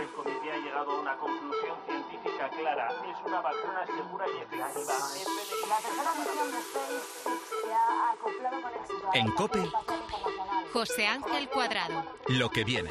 El comité ha llegado a una conclusión científica clara. Es una vacuna segura y efectiva. La tercera misión de SpaceX se ha acoplado con éxito En la COPE. José Ángel Cuadrado. Lo que viene.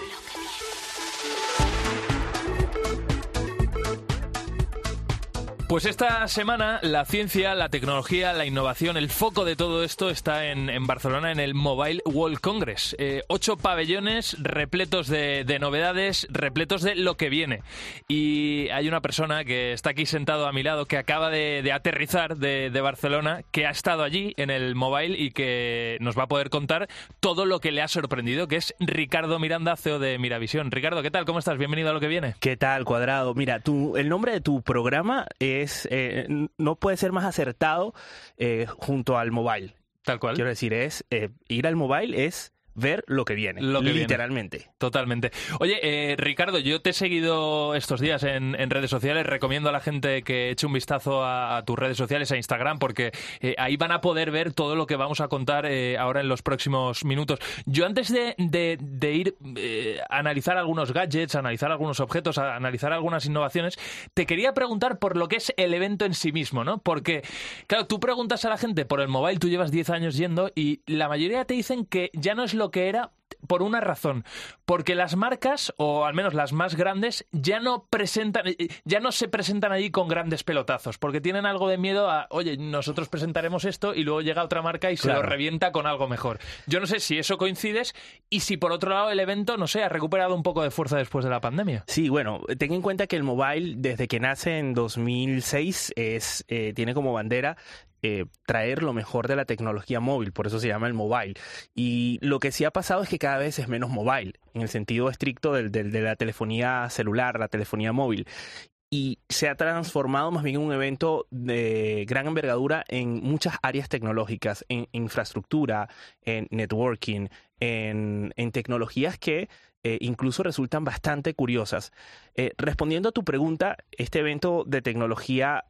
Pues esta semana la ciencia, la tecnología, la innovación, el foco de todo esto está en, en Barcelona, en el Mobile World Congress. Eh, ocho pabellones repletos de, de novedades, repletos de lo que viene. Y hay una persona que está aquí sentado a mi lado, que acaba de, de aterrizar de, de Barcelona, que ha estado allí en el Mobile y que nos va a poder contar todo lo que le ha sorprendido, que es Ricardo Miranda, CEO de Miravisión. Ricardo, ¿qué tal? ¿Cómo estás? Bienvenido a lo que viene. ¿Qué tal, Cuadrado? Mira, tu, el nombre de tu programa es eh, no puede ser más acertado eh, junto al mobile. Tal cual. Quiero decir, es eh, ir al mobile es ver lo que viene, Lo que viene. literalmente. Totalmente. Oye, eh, Ricardo, yo te he seguido estos días en, en redes sociales. Recomiendo a la gente que eche un vistazo a, a tus redes sociales, a Instagram, porque eh, ahí van a poder ver todo lo que vamos a contar eh, ahora en los próximos minutos. Yo antes de, de- de ir eh, a analizar algunos gadgets, a analizar algunos objetos, a analizar algunas innovaciones, te quería preguntar por lo que es el evento en sí mismo, ¿no? Porque, claro, tú preguntas a la gente por el mobile, tú llevas 10 años yendo y la mayoría te dicen que ya no es lo que era por una razón, porque las marcas, o al menos las más grandes, ya no presentan, eh, ya no se presentan allí con grandes pelotazos, porque tienen algo de miedo a, oye, nosotros presentaremos esto y luego llega otra marca y se lo revienta con algo mejor. Yo no sé si eso coincides y si por otro lado el evento, no sé, ha recuperado un poco de fuerza después de la pandemia. Sí, bueno, ten en cuenta que el mobile desde que nace en 2006 es eh, tiene como bandera eh, traer lo mejor de la tecnología móvil, por eso se llama el mobile. Y lo que sí ha pasado es que cada vez es menos mobile, en el sentido estricto del- de la telefonía celular, la telefonía móvil. Y se ha transformado más bien en un evento de gran envergadura en muchas áreas tecnológicas, en infraestructura, en networking, en, tecnologías que eh, incluso resultan bastante curiosas. Eh, respondiendo a tu pregunta, este evento de tecnología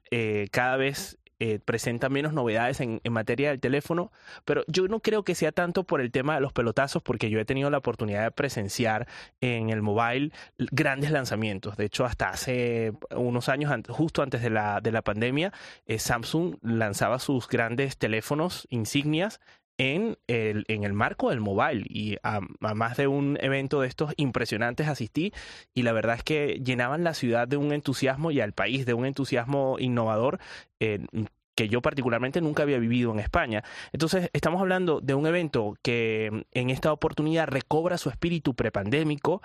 cada vez eh, presenta menos novedades en, materia del teléfono, pero yo no creo que sea tanto por el tema de los pelotazos, porque yo he tenido la oportunidad de presenciar en el mobile grandes lanzamientos. De hecho, hasta hace unos años, justo antes de la, de la pandemia, eh, Samsung lanzaba sus grandes teléfonos insignias en el, en el marco del mobile y a, a más de un evento de estos impresionantes asistí y la verdad es que llenaban la ciudad de un entusiasmo y al país de un entusiasmo innovador eh, que yo particularmente nunca había vivido en España. Entonces estamos hablando de un evento que en esta oportunidad recobra su espíritu prepandémico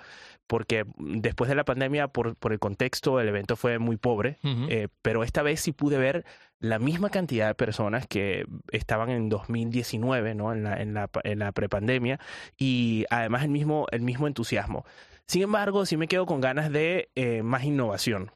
porque después de la pandemia por, por el contexto el evento fue muy pobre, eh, pero esta vez sí pude ver la misma cantidad de personas que estaban en 2019, ¿no? En la, en la, en la prepandemia, y además el mismo, el mismo entusiasmo. Sin embargo, sí me quedo con ganas de eh, más innovación.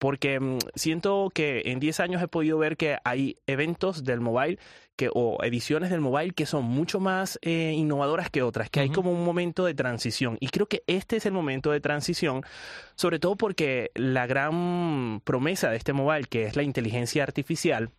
Porque mm, siento que en 10 años he podido ver que hay eventos del mobile que, o ediciones del mobile que son mucho más eh, innovadoras que otras, que hay como un momento de transición. Y creo que este es el momento de transición, sobre todo porque la gran promesa de este mobile, que es la inteligencia artificial,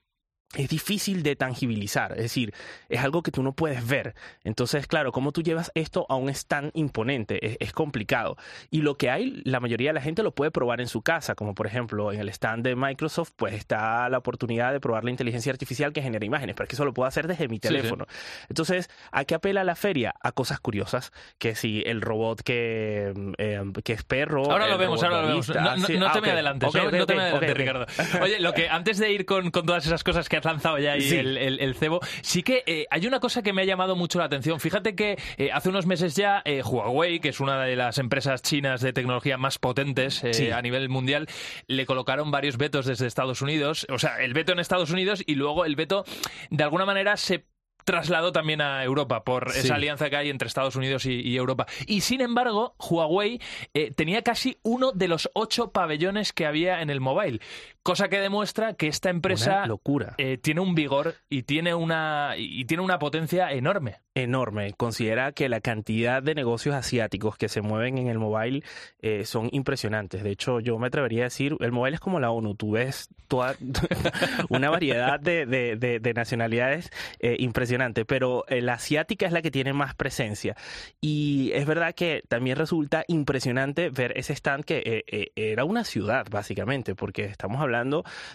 es difícil de tangibilizar, es decir, es algo que tú no puedes ver. Entonces, claro, ¿cómo tú llevas esto a un stand imponente? Es, es, complicado. Y lo que hay, la mayoría de la gente lo puede probar en su casa, como por ejemplo en el stand de Microsoft, pues está la oportunidad de probar la inteligencia artificial que genera imágenes, pero es que eso lo puedo hacer desde mi teléfono. Sí, sí. Entonces, ¿a qué apela la feria? A cosas curiosas, que si el robot que, eh, que es perro... Ahora lo vemos, ahora lo vemos. No, no, no ah, te okay. me adelantes, okay, okay, no, te me adelantes, Ricardo. Oye, lo que antes de ir con, con todas esas cosas que has lanzado ya ahí sí. el, el, el, cebo, sí que eh, hay una cosa que me ha llamado mucho la atención. Fíjate que eh, hace unos meses ya eh, Huawei, que es una de las empresas chinas de tecnología más potentes sí. a nivel mundial, le colocaron varios vetos desde Estados Unidos. O sea, el veto en Estados Unidos y luego el veto, de alguna manera, se trasladó también a Europa por sí. esa alianza que hay entre Estados Unidos y, y Europa. Y sin embargo, Huawei eh, tenía casi uno de los ocho pabellones que había en el mobile, cosa que demuestra que esta empresa eh, tiene un vigor y tiene una y tiene una potencia enorme. Enorme. Considera que la cantidad de negocios asiáticos que se mueven en el mobile eh, son impresionantes. De hecho, yo me atrevería a decir, el mobile es como la ONU. Tú ves toda una variedad de, de, de, de nacionalidades eh, impresionante, pero eh, la asiática es la que tiene más presencia. Y es verdad que también resulta impresionante ver ese stand que eh, eh, era una ciudad, básicamente, porque estamos hablando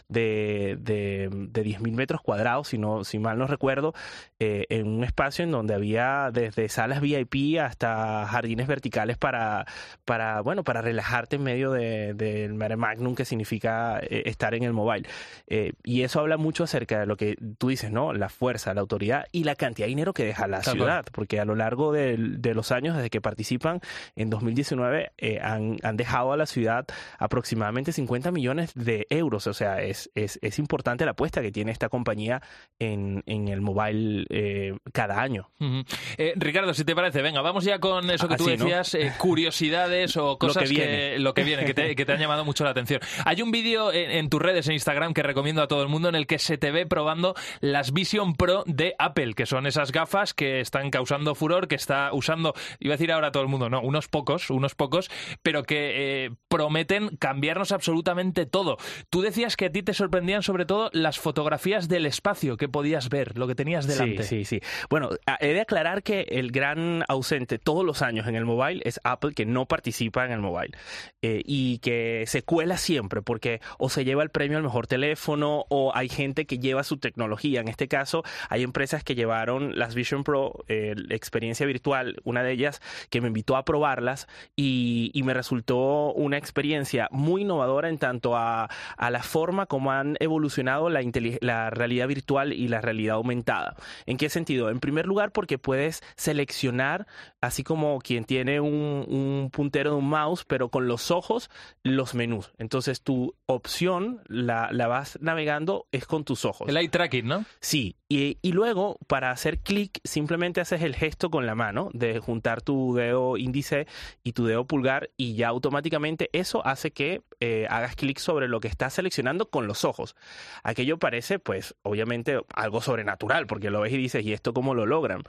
de, de, de 10.000 metros cuadrados, si, no, si mal no recuerdo, en un espacio en donde había desde salas VIP hasta jardines verticales para, para bueno, para relajarte en medio del de, mare magnum que significa eh, estar en el mobile. Eh, y eso habla mucho acerca de lo que tú dices, ¿no? La fuerza, la autoridad y la cantidad de dinero que deja la ciudad, porque a lo largo de, de, los años, desde que participan, en 2019 eh, han, han, dejado a la ciudad aproximadamente 50 millones de euros. O sea, es, es, es importante la apuesta que tiene esta compañía en, en el mobile eh, cada año. Uh -huh. eh, Ricardo, si te parece, venga, vamos ya con eso que Así, tú decías, ¿no? eh, curiosidades o cosas lo que, viene. que, lo que viene, que te, que te han llamado mucho la atención. Hay un vídeo en, en, tus redes, en Instagram, que recomiendo a todo el mundo, en el que se te ve probando las Vision Pro de Apple, que son esas gafas que están causando furor, que está usando, iba a decir ahora todo el mundo, no, unos pocos, unos pocos, pero que prometen cambiarnos absolutamente todo. Tú decías que a ti te sorprendían sobre todo las fotografías del espacio que podías ver, lo que tenías delante. Sí, sí, sí. Bueno, he de aclarar que el gran ausente todos los años en el mobile es Apple, que no participa en el mobile eh, y que se cuela siempre porque o se lleva el premio al mejor teléfono o hay gente que lleva su tecnología. En este caso, hay empresas que llevaron las Vision Pro, eh, experiencia virtual, una de ellas que me invitó a probarlas y, y me resultó una experiencia muy innovadora en tanto a, a la forma como han evolucionado la, la realidad virtual y la realidad aumentada. ¿En qué sentido? En primer lugar, porque puedes seleccionar, así como quien tiene un, un, puntero de un mouse, pero con los ojos, los menús. Entonces tu opción la, la vas navegando es con tus ojos. El eye tracking, ¿no? Sí. Y, y luego, para hacer clic, simplemente haces el gesto con la mano de juntar tu dedo índice y tu dedo pulgar y ya automáticamente eso hace que eh, hagas clic sobre lo que estás seleccionando con los ojos. Aquello parece, pues, obviamente algo sobrenatural, porque lo ves y dices, ¿y esto cómo lo logran?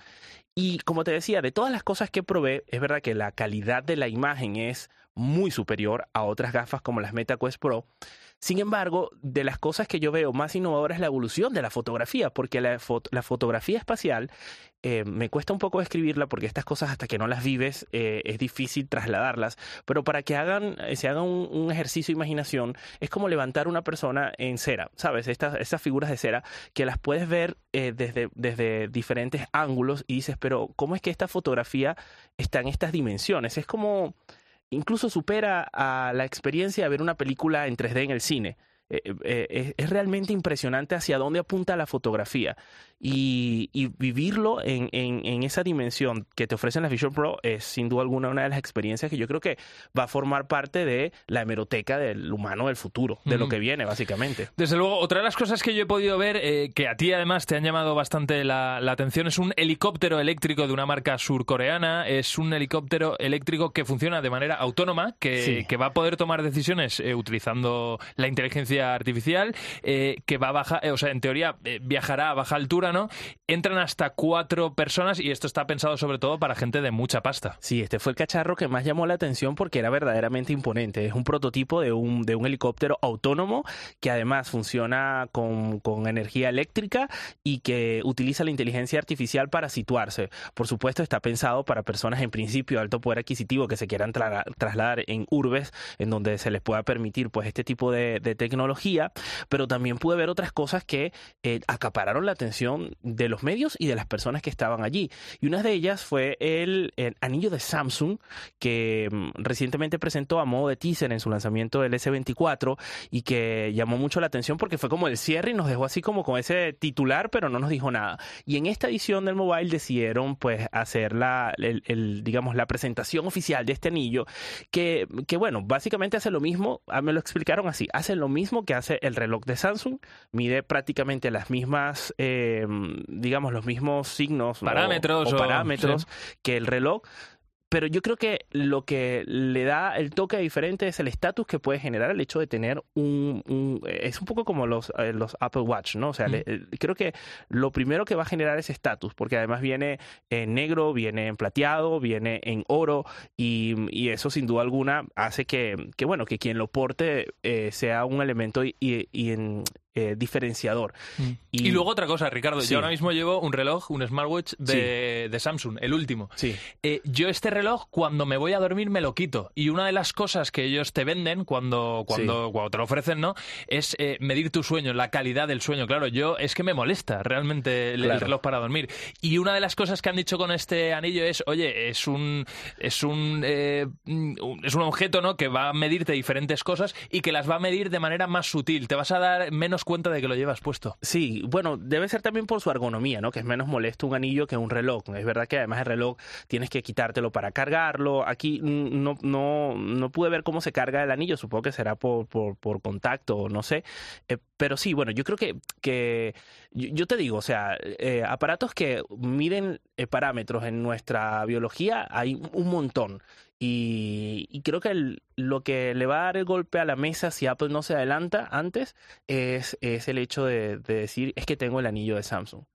Y como te decía, de todas las cosas que probé, es verdad que la calidad de la imagen es muy superior a otras gafas como las MetaQuest Pro. Sin embargo, de las cosas que yo veo más innovadoras es la evolución de la fotografía, porque la, fot la fotografía espacial eh, me cuesta un poco describirla porque estas cosas hasta que no las vives eh, es difícil trasladarlas, pero para que hagan, eh, se haga un, ejercicio de imaginación es como levantar una persona en cera, ¿sabes? Estas, figuras de cera que las puedes ver desde, desde diferentes ángulos y dices, pero ¿cómo es que esta fotografía está en estas dimensiones? Es como incluso supera a la experiencia de ver una película en 3D en el cine. Eh, eh, es realmente impresionante hacia dónde apunta la fotografía y, y vivirlo en, en, en, esa dimensión que te ofrecen las Vision Pro es sin duda alguna una de las experiencias que yo creo que va a formar parte de la hemeroteca del humano del futuro, de mm. lo que viene básicamente. Desde luego, otra de las cosas que yo he podido ver, eh, que a ti además te han llamado bastante la, la, atención, es un helicóptero eléctrico de una marca surcoreana, es un helicóptero eléctrico que funciona de manera autónoma, que, sí. que va a poder tomar decisiones eh, utilizando la inteligencia inteligencia artificial eh, que va a bajar, eh, o sea, en teoría eh, viajará a baja altura, ¿no? Entran hasta cuatro personas y esto está pensado sobre todo para gente de mucha pasta. Sí, este fue el cacharro que más llamó la atención porque era verdaderamente imponente. Es un prototipo de un, de un helicóptero autónomo que además funciona con, con energía eléctrica y que utiliza la inteligencia artificial para situarse. Por supuesto, está pensado para personas en principio de alto poder adquisitivo que se quieran tra- trasladar en urbes en donde se les pueda permitir pues este tipo de, de tecnología, pero también pude ver otras cosas que eh, acapararon la atención de los medios y de las personas que estaban allí. Y una de ellas fue el, anillo de Samsung que mm, recientemente presentó a modo de teaser en su lanzamiento del S24 y que llamó mucho la atención porque fue como el cierre y nos dejó así como con ese titular, pero no nos dijo nada. Y en esta edición del mobile decidieron pues hacer la, digamos, la presentación oficial de este anillo que, que bueno, básicamente hace lo mismo, ah, me lo explicaron así, hace lo mismo que hace el reloj de Samsung, mide prácticamente las mismas, eh, digamos, los mismos signos Parámetros o, o- parámetros que el reloj. Pero yo creo que lo que le da el toque diferente es el estatus que puede generar el hecho de tener un... un- es un poco como los, eh, los Apple Watch, ¿no? O sea, Mm. le- eh, creo que lo primero que va a generar es estatus, porque además viene en negro, viene en plateado, viene en oro, y, y eso sin duda alguna hace que, que bueno, que quien lo porte eh, sea un elemento y, y- y en- eh, diferenciador. Y, luego otra cosa, Ricardo, Sí. yo ahora mismo llevo un reloj, un smartwatch de, de Samsung, el último. Sí. Eh, yo este reloj cuando me voy a dormir me lo quito. Y una de las cosas que ellos te venden cuando cuando, cuando te lo ofrecen no es eh, medir tu sueño la calidad del sueño. Claro yo es que me molesta realmente el, reloj para dormir. Y una de las cosas que han dicho con este anillo es oye es un es un un- es un objeto no que va a medirte diferentes cosas y que las va a medir de manera más sutil. Te vas a dar menos cuenta de que lo llevas puesto Sí, bueno, debe ser también por su ergonomía, ¿no? Que es menos molesto un anillo que un reloj. Es verdad que además el reloj tienes que quitártelo para cargarlo. Aquí no, no, no pude ver cómo se carga el anillo, supongo que será por, por, por contacto o no sé. Eh, pero sí, bueno, yo creo que, que yo, yo te digo, o sea, eh, aparatos que miden eh, parámetros en nuestra biología hay un montón. Y, y creo que lo que le va a dar el golpe a la mesa si Apple no se adelanta antes es, es el hecho de decir, es que tengo el anillo de Samsung.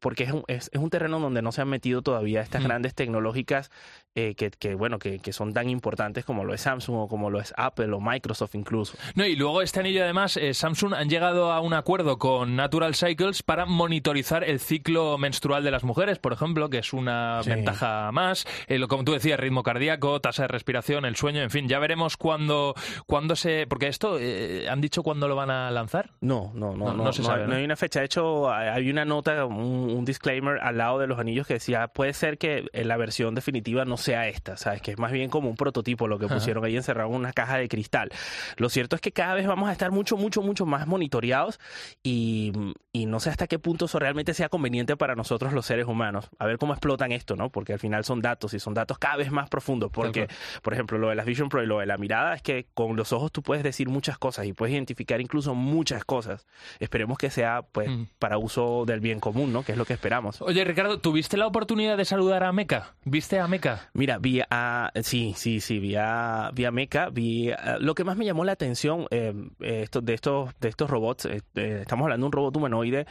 Porque es un, es, es un terreno donde no se han metido todavía estas Mm. grandes tecnológicas eh, que, que, bueno, que, que son tan importantes como lo es Samsung o como lo es Apple o Microsoft incluso. No, y luego este anillo además, eh, Samsung han llegado a un acuerdo con Natural Cycles para monitorizar el ciclo menstrual de las mujeres, por ejemplo, que es una Sí. ventaja más. Eh, lo, como tú decías, ritmo cardíaco, tasa de respiración, el sueño, en fin, ya veremos cuándo, cuándo se... Porque esto, eh, ¿han dicho cuándo lo van a lanzar? No, no, no, No, no, no se sabe, ¿no? hay una fecha. De hecho, hay hay una nota, un, un disclaimer al lado de los anillos que decía, puede ser que eh, la versión definitiva no sea esta, ¿sabes? Que es más bien como un prototipo lo que Ajá. pusieron ahí encerrado en una caja de cristal. Lo cierto es que cada vez vamos a estar mucho, mucho, mucho más monitoreados y, y no sé hasta qué punto eso realmente sea conveniente para nosotros los seres humanos. A ver cómo explotan esto, ¿no? Porque al final son datos y son datos cada vez más profundos. Porque, por ejemplo, lo de las Vision Pro y lo de la mirada es que con los ojos tú puedes decir muchas cosas y puedes identificar incluso muchas cosas. Esperemos que sea pues Mm. para uso del bien común, ¿no? Que es lo que esperamos. Oye, Ricardo, ¿tuviste la oportunidad de saludar a Meca? ¿Viste a Meca? Mira, vi a, sí, sí, sí, vi a, vi a Mecha, vi, a- lo que más me llamó la atención eh, eh, esto- de, estos, de estos robots, eh, eh, estamos hablando de un robot humanoide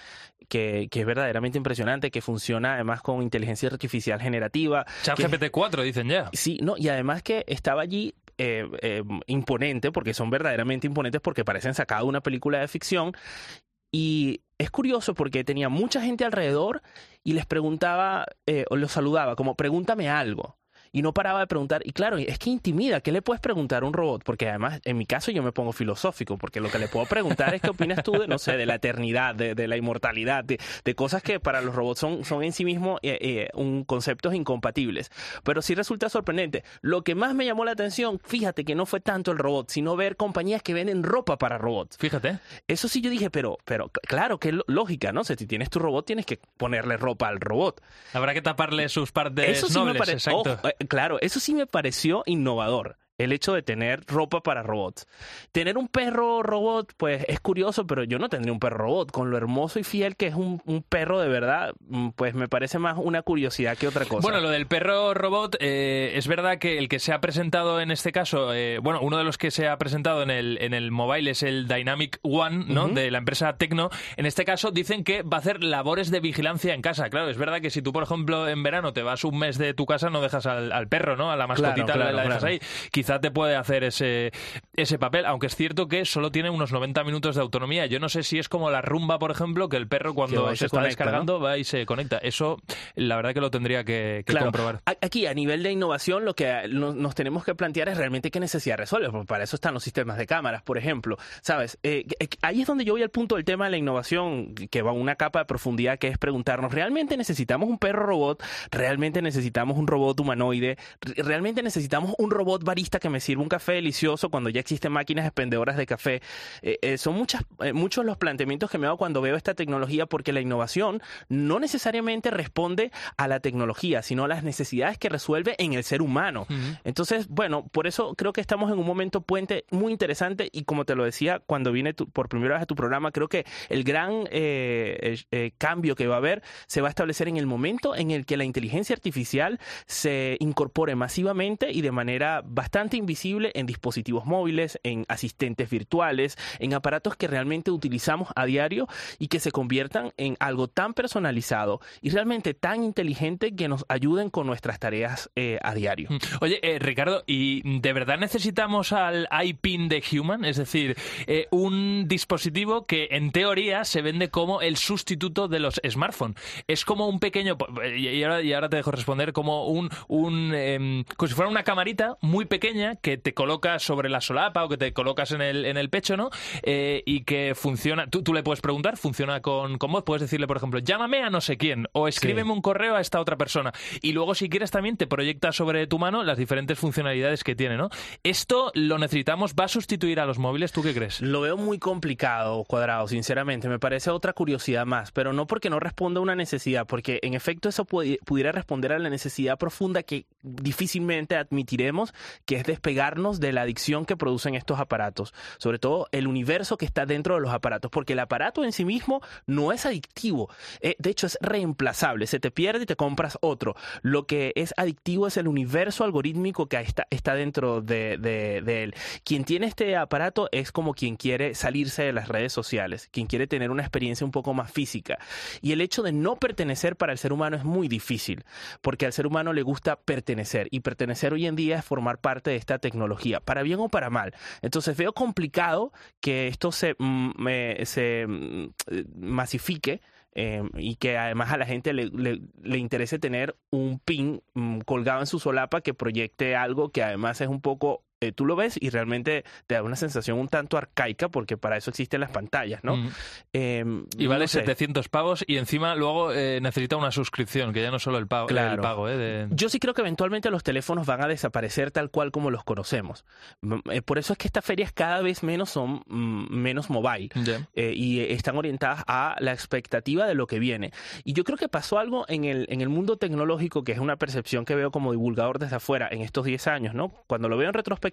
que, que es verdaderamente impresionante, que funciona además con inteligencia artificial generativa. que- ChatGPT 4, dicen ya. Sí, no, y además que estaba allí eh, eh, imponente, porque son verdaderamente imponentes, porque parecen sacados de una película de ficción. Y es curioso porque tenía mucha gente alrededor y les preguntaba, eh, o los saludaba, como pregúntame algo. Y no paraba de preguntar. Y claro, es que intimida. ¿Qué le puedes preguntar a un robot? Porque además, en mi caso, yo me pongo filosófico. Porque lo que le puedo preguntar es qué opinas tú de, no sé, de la eternidad, de, de la inmortalidad, de, de cosas que para los robots son, son en sí mismos eh, eh, un conceptos incompatibles. Pero sí resulta sorprendente. Lo que más me llamó la atención, fíjate que no fue tanto el robot, sino ver compañías que venden ropa para robots. Fíjate. Eso sí yo dije, pero, pero claro, que lógica, ¿no? Si tienes tu robot, tienes que ponerle ropa al robot. Habrá que taparle sus partes Eso sí me nobles, pare- exacto. Ojo, eh, claro, eso sí me pareció innovador. El hecho de tener ropa para robots. Tener un perro robot, pues es curioso, pero yo no tendría un perro robot. Con lo hermoso y fiel que es un, un perro de verdad, mm, pues me parece más una curiosidad que otra cosa. Bueno, lo del perro robot, eh, es verdad que el que se ha presentado en este caso, eh, bueno, uno de los que se ha presentado en el, en el mobile es el Dynamic One, ¿no? De la empresa Tecno. En este caso dicen que va a hacer labores de vigilancia en casa. Claro, es verdad que si tú, por ejemplo, en verano te vas un mes de tu casa, no dejas al, al perro, ¿no? A la mascotita Claro, la- la dejas claro. ahí. Quizá te puede hacer ese, ese papel, aunque es cierto que solo tiene unos 90 minutos de autonomía. Yo no sé si es como la rumba, por ejemplo, que el perro cuando se, se está conecta, descargando va y se conecta. Eso, la verdad que lo tendría que, que Claro. comprobar. Aquí, a nivel de innovación, lo que no- nos tenemos que plantear es realmente qué necesidad resuelve, porque para eso están los sistemas de cámaras, por ejemplo. ¿Sabes? Eh, eh, ahí es donde yo voy al punto del tema de la innovación, que va a una capa de profundidad, que es preguntarnos, ¿realmente necesitamos un perro robot? ¿Realmente necesitamos un robot humanoide? ¿Re- ¿Realmente necesitamos un robot barista que me sirva un café delicioso cuando ya existen máquinas expendedoras de café? Eh, eh, son muchas, eh, muchos los planteamientos que me hago cuando veo esta tecnología, porque la innovación no necesariamente responde a la tecnología, sino a las necesidades que resuelve en el ser humano. Entonces, bueno, por eso creo que estamos en un momento puente muy interesante y como te lo decía cuando vine tu- por primera vez a tu programa, creo que el gran cambio que va a haber se va a establecer en el momento en el que la inteligencia artificial se incorpore masivamente y de manera bastante invisible en dispositivos móviles, en asistentes virtuales, en aparatos que realmente utilizamos a diario y que se conviertan en algo tan personalizado y realmente tan inteligente que nos ayuden con nuestras tareas eh, a diario. Mm. Oye, eh, Ricardo, ¿y de verdad necesitamos al iPin de Human? Es decir, eh, un dispositivo que en teoría se vende como el sustituto de los smartphones. Es como un pequeño, y y ahora, y ahora te dejo responder, como un, un em, como si fuera una camarita muy pequeña que te colocas sobre la solapa o que te colocas en el, en el pecho, ¿no? Eh, y que funciona, tú, tú le puedes preguntar, funciona con, con voz, puedes decirle, por ejemplo, llámame a no sé quién o escríbeme un correo a esta otra persona. Y luego, si quieres, también te proyecta sobre tu mano las diferentes funcionalidades que tiene, ¿no? Esto lo necesitamos, ¿va a sustituir a los móviles? ¿Tú qué crees? Lo veo muy complicado, cuadrado, sinceramente. Me parece otra curiosidad más, pero no porque no responda a una necesidad, porque en efecto eso pudi- pudiera responder a la necesidad profunda que difícilmente admitiremos, que es despegarnos de la adicción que producen estos aparatos, sobre todo el universo que está dentro de los aparatos, porque el aparato en sí mismo no es adictivo, Eh, de hecho es reemplazable, se te pierde y te compras otro. Lo que es adictivo es el universo algorítmico que está, está dentro de, de- de él. Quien tiene este aparato es como quien quiere salirse de las redes sociales, quien quiere tener una experiencia un poco más física. Y el hecho de no pertenecer para el ser humano es muy difícil, porque al ser humano le gusta pertenecer, y pertenecer hoy en día es formar parte de esta tecnología, para bien o para mal. Entonces veo complicado que esto se, mm, se mm, eh, masifique. eh, y que además a la gente le, le- le interese tener un pin mm, colgado en su solapa que proyecte algo que además es un poco eh, tú lo ves y realmente te da una sensación un tanto arcaica porque para eso existen las pantallas, ¿no? Mm. Eh, Y vale no sé. 700 pavos y encima luego eh, necesita una suscripción, que ya no solo el pago, Claro. el pago ¿eh? de- Yo sí creo que eventualmente los teléfonos van a desaparecer tal cual como los conocemos. M- eh, Por eso es que estas ferias cada vez menos son mm, menos mobile. Y están orientadas a la expectativa de lo que viene. Y yo creo que pasó algo en el, en el mundo tecnológico, que es una percepción que veo como divulgador desde afuera en estos 10 años, ¿no? Cuando lo veo en retrospectiva,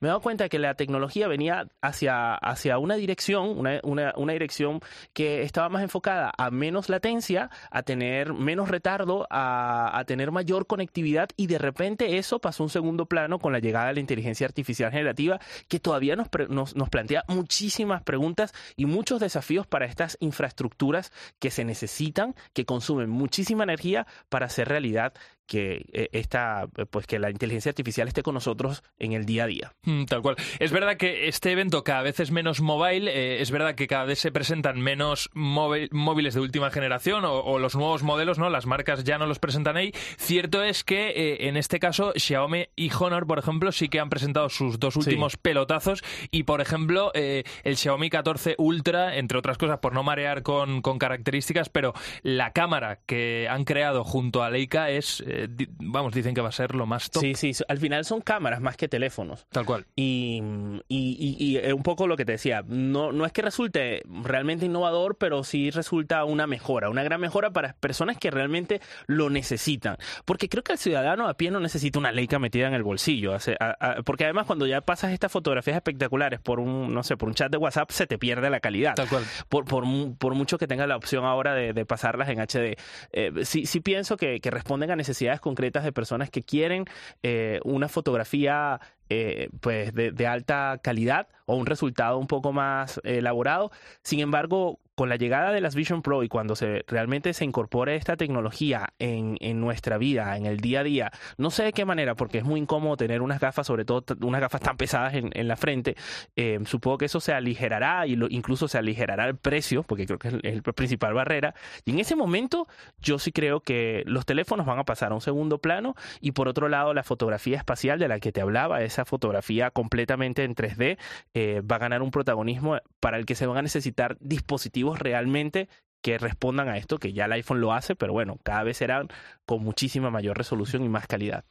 me he dado cuenta que la tecnología venía hacia, hacia una dirección, una, una, dirección que estaba más enfocada a menos latencia, a tener menos retardo, a, a tener mayor conectividad y de repente eso pasó a un segundo plano con la llegada de la inteligencia artificial generativa que todavía nos, nos, nos plantea muchísimas preguntas y muchos desafíos para estas infraestructuras que se necesitan, que consumen muchísima energía para hacer realidad que eh, esta, eh, pues que la inteligencia artificial esté con nosotros en el día a día. Mm, Tal cual. Es verdad que este evento cada vez es menos mobile, eh, es verdad que cada vez se presentan menos móvil- móviles de última generación o, o los nuevos modelos, ¿no? Las marcas ya no los presentan ahí. Cierto es que eh, en este caso Xiaomi y Honor, por ejemplo, sí que han presentado sus dos últimos pelotazos y, por ejemplo, eh, el Xiaomi 14 Ultra, entre otras cosas, por no marear con, con características, pero la cámara que han creado junto a Leica es, eh, di- vamos, dicen que va a ser lo más top. Sí, sí, al final son cámaras más que teléfonos. Tal cual. Y, y, y- y, eh, un poco lo que te decía, no, no es que resulte realmente innovador, pero sí resulta una mejora, una gran mejora para personas que realmente lo necesitan. Porque creo que el ciudadano a pie no necesita una Leica metida en el bolsillo. Hace- a- a- porque además cuando ya pasas estas fotografías espectaculares por un, no sé, por un chat de WhatsApp, se te pierde la calidad Tal cual. por, por, por mucho que tenga la opción ahora de, de pasarlas en HD. Eh, sí, sí pienso que, que responden a necesidades concretas de personas que quieren eh, una fotografía eh, pues de, alta calidad o un resultado un poco más elaborado. Sin embargo, con la llegada de las Vision Pro y cuando se realmente se incorpore esta tecnología en, en nuestra vida, en el día a día, no sé de qué manera, porque es muy incómodo tener unas gafas, sobre todo unas gafas tan pesadas en, en la frente, eh, supongo que eso se aligerará y incluso se aligerará el precio, porque creo que es la principal barrera. Y en ese momento yo sí creo que los teléfonos van a pasar a un segundo plano y por otro lado la fotografía espacial de la que te hablaba, esa fotografía completamente en 3D, eh, va a ganar un protagonismo para el que se van a necesitar dispositivos realmente que respondan a esto, que ya el iPhone lo hace, pero bueno, cada vez serán con muchísima mayor resolución y más calidad.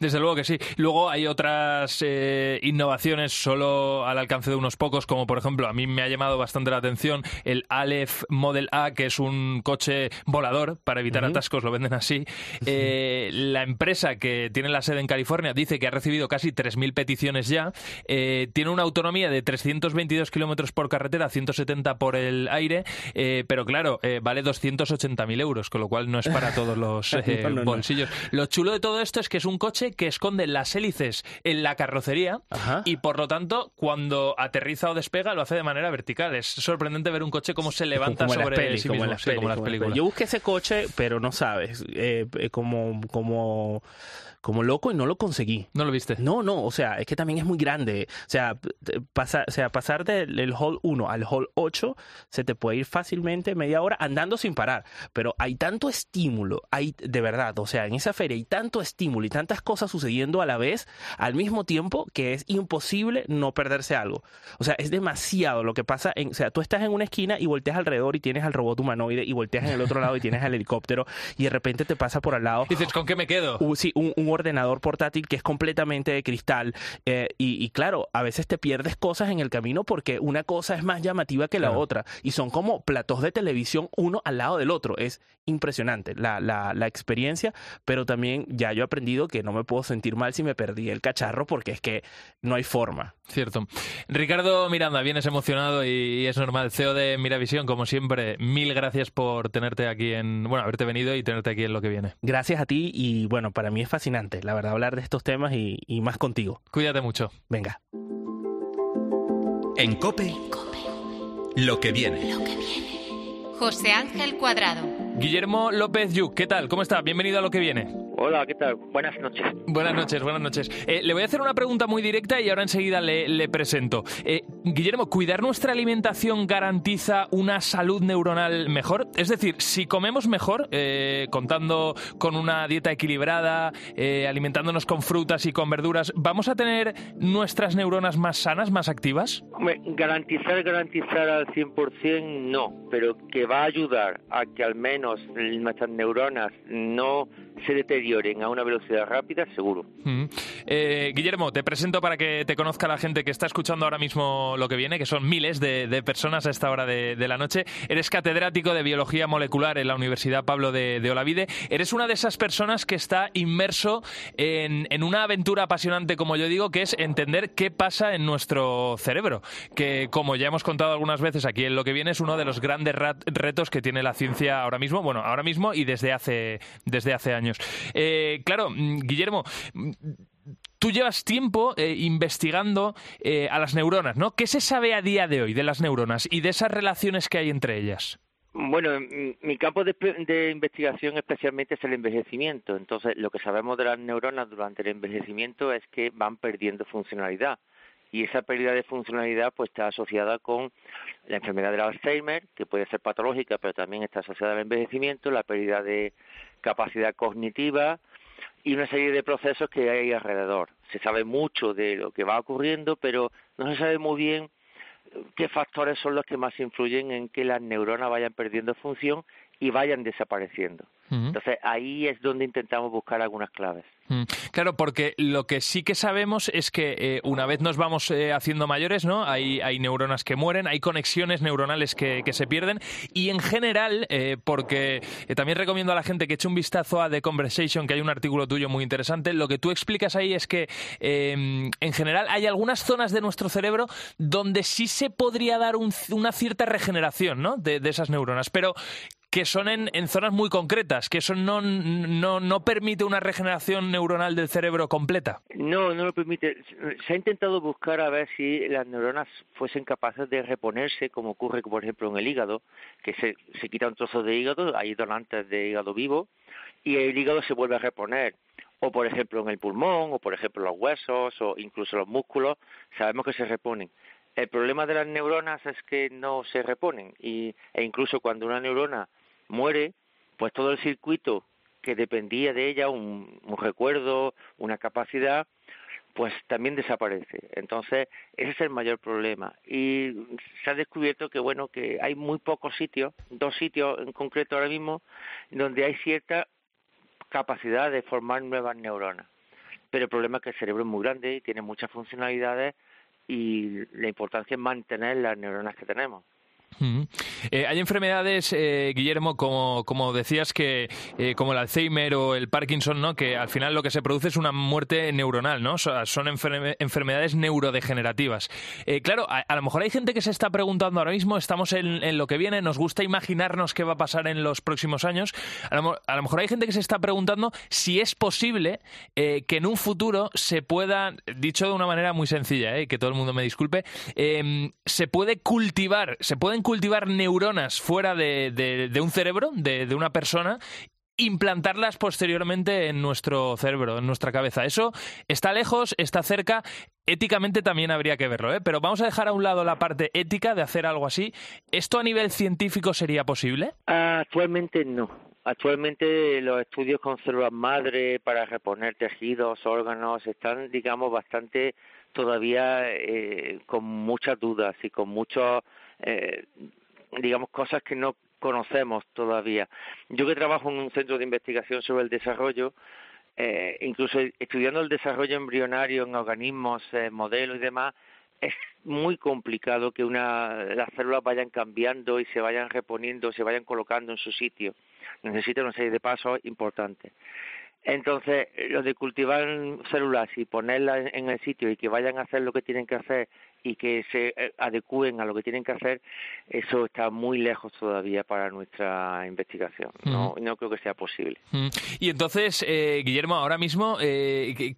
Desde luego que sí. Luego hay otras eh, innovaciones solo al alcance de unos pocos, como por ejemplo, a mí me ha llamado bastante la atención el Aleph Model A, que es un coche volador para evitar atascos, lo venden así. Eh, la empresa que tiene la sede en California dice que ha recibido casi 3.000 peticiones ya. Eh, tiene una autonomía de 322 kilómetros por carretera, 170 por el aire, pero claro, eh, vale 280.000 euros, con lo cual no es para todos los eh, No, no, no. bolsillos. Lo chulo de todo esto es que es un coche que esconde las hélices en la carrocería Ajá. y por lo tanto cuando aterriza o despega lo hace de manera vertical. Es sorprendente ver un coche cómo se levanta como sobre pelis, sí como las sí, como películas. Yo busqué ese coche, pero no sabes, eh, eh, como, como, como loco y no lo conseguí. ¿No lo viste? No, no, o sea, es que también es muy grande. O sea, pasa, o sea pasar del el hall 1 al hall 8 se te puede ir fácilmente media hora andando sin parar. Pero hay tanto estímulo, hay de verdad, o sea, en esa feria hay tanto estímulo y tantas cosas sucediendo a la vez, al mismo tiempo, que es imposible no perderse algo. O sea, es demasiado lo que pasa. En, o sea, tú estás en una esquina y volteas alrededor y tienes al robot humanoide y volteas en el otro lado y tienes al helicóptero y de repente te pasa por al lado Dices, ¿con qué me quedo? un, sí, un, un ordenador portátil que es completamente de cristal. eh, y, y claro, a veces te pierdes cosas en el camino porque una cosa es más llamativa que la Claro. otra. Y son como platos de televisión uno al lado del otro. Es impresionante la, la, la experiencia, pero también ya yo he aprendido que no me puedo sentir mal si me perdí el cacharro porque es que no hay forma. Cierto. Ricardo Miranda, vienes emocionado y, y es normal. CEO de Miravisión, como siempre, mil gracias por tenerte aquí en, bueno, haberte venido y tenerte aquí en lo que viene. Gracias a ti y bueno, para mí es fascinante, la verdad, hablar de estos temas y, y más contigo. Cuídate mucho. Venga. En Cope, lo que viene. José Ángel Cuadrado. Guillermo López Yuc, ¿qué tal? ¿Cómo está? Bienvenido a lo que viene. Hola, ¿qué tal? Buenas noches. Buenas noches, buenas noches. Eh, le voy a hacer una pregunta muy directa y ahora enseguida le, le presento. Eh, Guillermo, ¿cuidar nuestra alimentación garantiza una salud neuronal mejor? Es decir, si comemos mejor, eh, contando con una dieta equilibrada, eh, alimentándonos con frutas y con verduras, ¿vamos a tener nuestras neuronas más sanas, más activas? Hombre, garantizar, garantizar al 100% no, pero que va a ayudar a que al menos nuestras neuronas no se deterioren a una velocidad rápida, seguro. Mm. Eh, Guillermo, te presento para que te conozca la gente que está escuchando ahora mismo lo que viene, que son miles de, personas a esta hora de, la noche. Eres catedrático de Biología Molecular en la Universidad Pablo de, de Olavide. Eres una de esas personas que está inmerso en, una aventura apasionante, como yo digo, que es entender qué pasa en nuestro cerebro. Que, como ya hemos contado algunas veces aquí en lo que viene, es uno de los grandes retos que tiene la ciencia ahora mismo, bueno, ahora mismo y desde hace, desde hace años. Eh, claro, mm, Guillermo, mm, tú llevas tiempo eh, investigando eh, a las neuronas, ¿no? ¿Qué se sabe a día de hoy de las neuronas y de esas relaciones que hay entre ellas? Bueno, mi campo de investigación especialmente es el envejecimiento. Entonces, lo que sabemos de las neuronas durante el envejecimiento es que van perdiendo funcionalidad. Y esa pérdida de funcionalidad pues está asociada con la enfermedad del Alzheimer, que puede ser patológica, pero también está asociada al envejecimiento, la pérdida de capacidad cognitiva y una serie de procesos que hay alrededor. Se sabe mucho de lo que va ocurriendo, pero no se sabe muy bien qué factores son los que más influyen en que las neuronas vayan perdiendo función y vayan desapareciendo. Entonces ahí es donde intentamos buscar algunas claves. Claro, porque lo que sí que sabemos es que eh, una vez nos vamos eh, haciendo mayores, ¿no? Hay, hay, neuronas que mueren, hay conexiones neuronales que, se pierden y en general, eh, porque también recomiendo a la gente que eche un vistazo a The Conversation, que hay un artículo tuyo muy interesante, lo que tú explicas ahí es que em, en general hay algunas zonas de nuestro cerebro donde sí se podría dar una cierta regeneración, ¿no? De, de esas neuronas, pero que son en, en, zonas muy concretas, que eso no, no, no permite una regeneración neuronal del cerebro completa. No, no lo permite. Se ha intentado buscar a ver si las neuronas fuesen capaces de reponerse, como ocurre, por ejemplo, en el hígado, que se, se quita un trozo de hígado, hay donantes de hígado vivo, y el hígado se vuelve a reponer o por ejemplo en el pulmón, o por ejemplo los huesos, o incluso los músculos, sabemos que se reponen. El problema de las neuronas es que no se reponen y, e incluso cuando una neurona muere, pues todo el circuito que dependía de ella, un, recuerdo, una capacidad, pues también desaparece. Entonces, ese es el mayor problema. Y se ha descubierto que, bueno, que hay muy pocos sitios, dos sitios en concreto ahora mismo, donde hay cierta capacidad de formar nuevas neuronas. Pero el problema es que el cerebro es muy grande y tiene muchas funcionalidades y la importancia es mantener las neuronas que tenemos. Eh, hay enfermedades, eh, Guillermo, como, como decías, que eh, como el Alzheimer o el Parkinson, ¿no? que al final lo que se produce es una muerte neuronal, ¿no? son enfermedades neurodegenerativas. claro, a, lo mejor hay gente que se está preguntando ahora mismo, estamos en, lo que viene, nos gusta imaginarnos qué va a pasar en los próximos años. A lo, mejor hay gente que se está preguntando si es posible que en un futuro se pueda, dicho de una manera muy sencilla, que todo el mundo me disculpe, em, se puede cultivar, se pueden cultivar neuronas fuera de, un cerebro, de, una persona, implantarlas posteriormente en nuestro cerebro, en nuestra cabeza. Eso está lejos, está cerca. Éticamente también habría que verlo, ¿eh? pero vamos a dejar a un lado la parte ética de hacer algo así. ¿Esto a nivel científico sería posible? Actualmente no. Actualmente los estudios con células madre para reponer tejidos, órganos, están, digamos, bastante todavía eh, con muchas dudas y con muchos eh, digamos, cosas que no conocemos todavía. Yo que trabajo en un centro de investigación sobre el desarrollo, eh, incluso estudiando el desarrollo embrionario en organismos, eh, modelos y demás, es muy complicado que una, las células vayan cambiando y se vayan reponiendo, se vayan colocando en su sitio. Necesita una serie de pasos importantes. Entonces, lo de cultivar células y ponerlas en el sitio y que vayan a hacer lo que tienen que hacer y que se eh, adecúen a lo que tienen que hacer, eso está muy lejos todavía para nuestra investigación. No, no creo que sea posible. Y entonces, eh, Guillermo, ahora mismo, eh,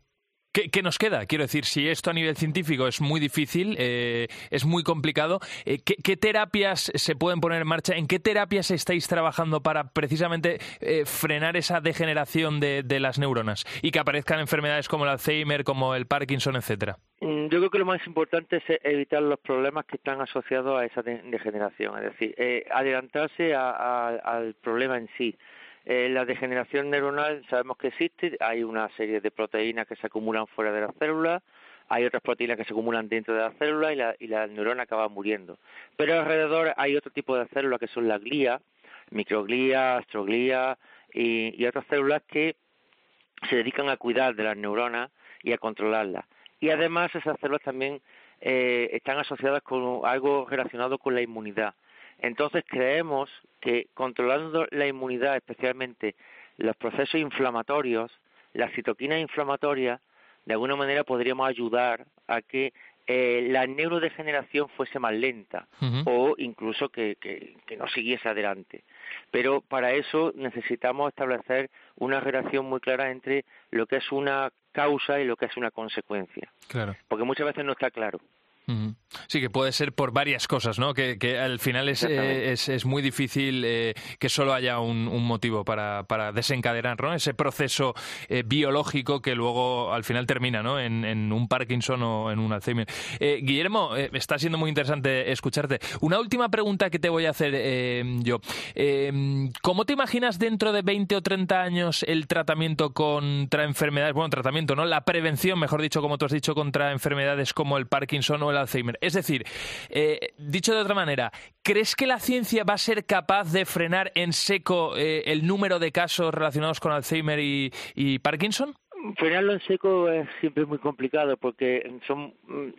¿Qué, nos queda? Quiero decir, si esto a nivel científico es muy difícil, eh, es muy complicado, eh, ¿qué, terapias se pueden poner en marcha? ¿En qué terapias estáis trabajando para precisamente eh, frenar esa degeneración de, las neuronas y que aparezcan enfermedades como el Alzheimer, como el Parkinson, etcétera? Mm, yo creo que lo más importante es evitar los problemas que están asociados a esa degeneración, es decir, adelantarse al problema en sí. Eh, la degeneración neuronal sabemos que existe, hay una serie de proteínas que se acumulan fuera de la célula, hay otras proteínas que se acumulan dentro de la célula y la, y la neurona acaba muriendo. Pero alrededor hay otro tipo de células que son la glía, microglía, astroglía y, otras células que se dedican a cuidar de las neuronas y a controlarlas. Y además esas células también eh, están asociadas con algo relacionado con la inmunidad. Entonces creemos que controlando la inmunidad, especialmente los procesos inflamatorios, las citoquinas inflamatorias, de alguna manera podríamos ayudar a que eh, la neurodegeneración fuese más lenta o incluso que, que, no siguiese adelante. Pero para eso necesitamos establecer una relación muy clara entre lo que es una causa y lo que es una consecuencia. Claro. Porque muchas veces no está claro. Sí, que puede ser por varias cosas, ¿no? Que, al final es, eh, es, muy difícil eh, que solo haya un, motivo para, para, desencadenar ¿no? ese proceso eh, biológico que luego al final termina ¿no? en, un Parkinson o en un Alzheimer. Guillermo, está siendo muy interesante escucharte. Una última pregunta que te voy a hacer yo. ¿Cómo te imaginas dentro de 20 o 30 años el tratamiento contra enfermedades, bueno, tratamiento, ¿no? La prevención, mejor dicho, como tú has dicho, contra enfermedades como el Parkinson o el Alzheimer. Es decir, eh, dicho de otra manera, ¿crees que la ciencia va a ser capaz de frenar en seco eh, el número de casos relacionados con Alzheimer y, Parkinson? Frenarlo en seco es siempre muy complicado porque son,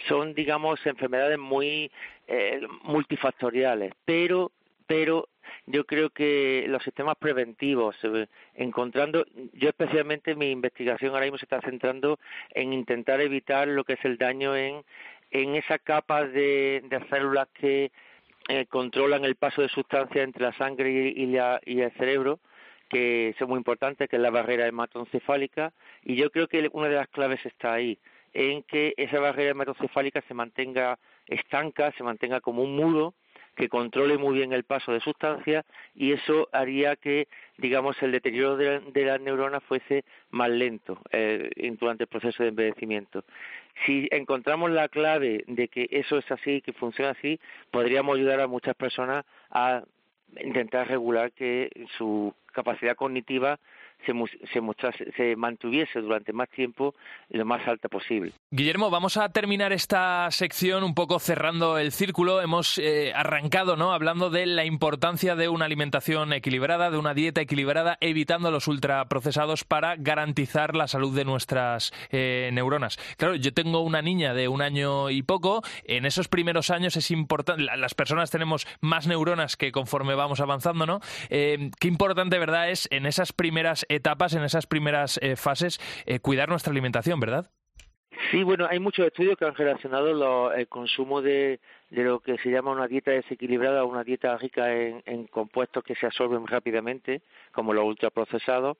son digamos, enfermedades muy eh, multifactoriales, pero pero yo creo que los sistemas preventivos, eh, encontrando, yo especialmente mi investigación ahora mismo se está centrando en intentar evitar lo que es el daño en, en esas capas de, células que eh, controlan el paso de sustancias entre la sangre y, la, y el cerebro, que es muy importante, que es la barrera hematoencefálica, y yo creo que una de las claves está ahí, en que esa barrera hematoencefálica se mantenga estanca, se mantenga como un muro, que controle muy bien el paso de sustancias y eso haría que, digamos, el deterioro de, las neuronas fuese más lento eh, durante el proceso de envejecimiento. Si encontramos la clave de que eso es así, que funciona así, podríamos ayudar a muchas personas a intentar regular que su capacidad cognitiva se, se, se mantuviese durante más tiempo lo más alta posible. Guillermo, vamos a terminar esta sección un poco cerrando el círculo. Hemos eh, arrancado ¿no? hablando de la importancia de una alimentación equilibrada, de una dieta equilibrada, evitando los ultraprocesados para garantizar la salud de nuestras eh, neuronas. Claro, yo tengo una niña de un año y poco. En esos primeros años es importante, las personas tenemos más neuronas que conforme vamos avanzando, ¿no? Eh, qué importante, ¿verdad? Es en esas primeras etapas, en esas primeras eh, fases, eh, cuidar nuestra alimentación, ¿verdad? Sí, bueno, hay muchos estudios que han relacionado el consumo de, de lo que se llama una dieta desequilibrada una dieta rica en, compuestos que se absorben rápidamente, como los ultraprocesados,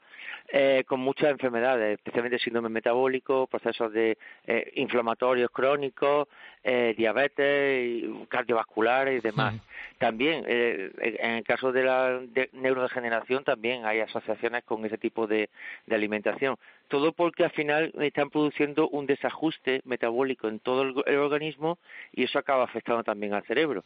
eh, con muchas enfermedades, especialmente síndrome metabólico, procesos de eh, inflamatorios crónicos, eh, diabetes, cardiovasculares y demás. También, eh, en el caso de la neurodegeneración, también hay asociaciones con ese tipo de, alimentación. Todo porque al final están produciendo un desajuste metabólico en todo el organismo y eso acaba afectando también al cerebro.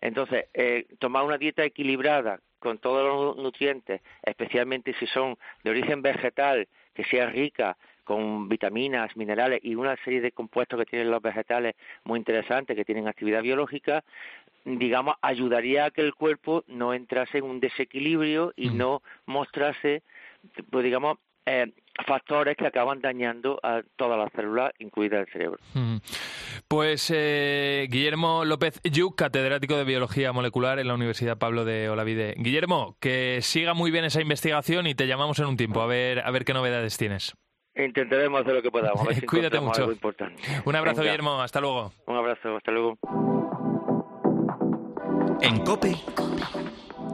Entonces, eh, tomar una dieta equilibrada con todos los nutrientes, especialmente si son de origen vegetal, que sea rica con vitaminas, minerales y una serie de compuestos que tienen los vegetales muy interesantes, que tienen actividad biológica, digamos, ayudaría a que el cuerpo no entrase en un desequilibrio y no mostrase, pues digamos, eh, factores que acaban dañando a todas las células, incluida el cerebro. Pues eh, Guillermo López Yuc, catedrático de Biología Molecular en la Universidad Pablo de Olavide. Guillermo, que siga muy bien esa investigación y te llamamos en un tiempo a ver, a ver qué novedades tienes. Intentaremos hacer lo que podamos. Cuídate mucho. Un abrazo, Guillermo. Hasta luego. Un abrazo. Hasta luego. En COPE,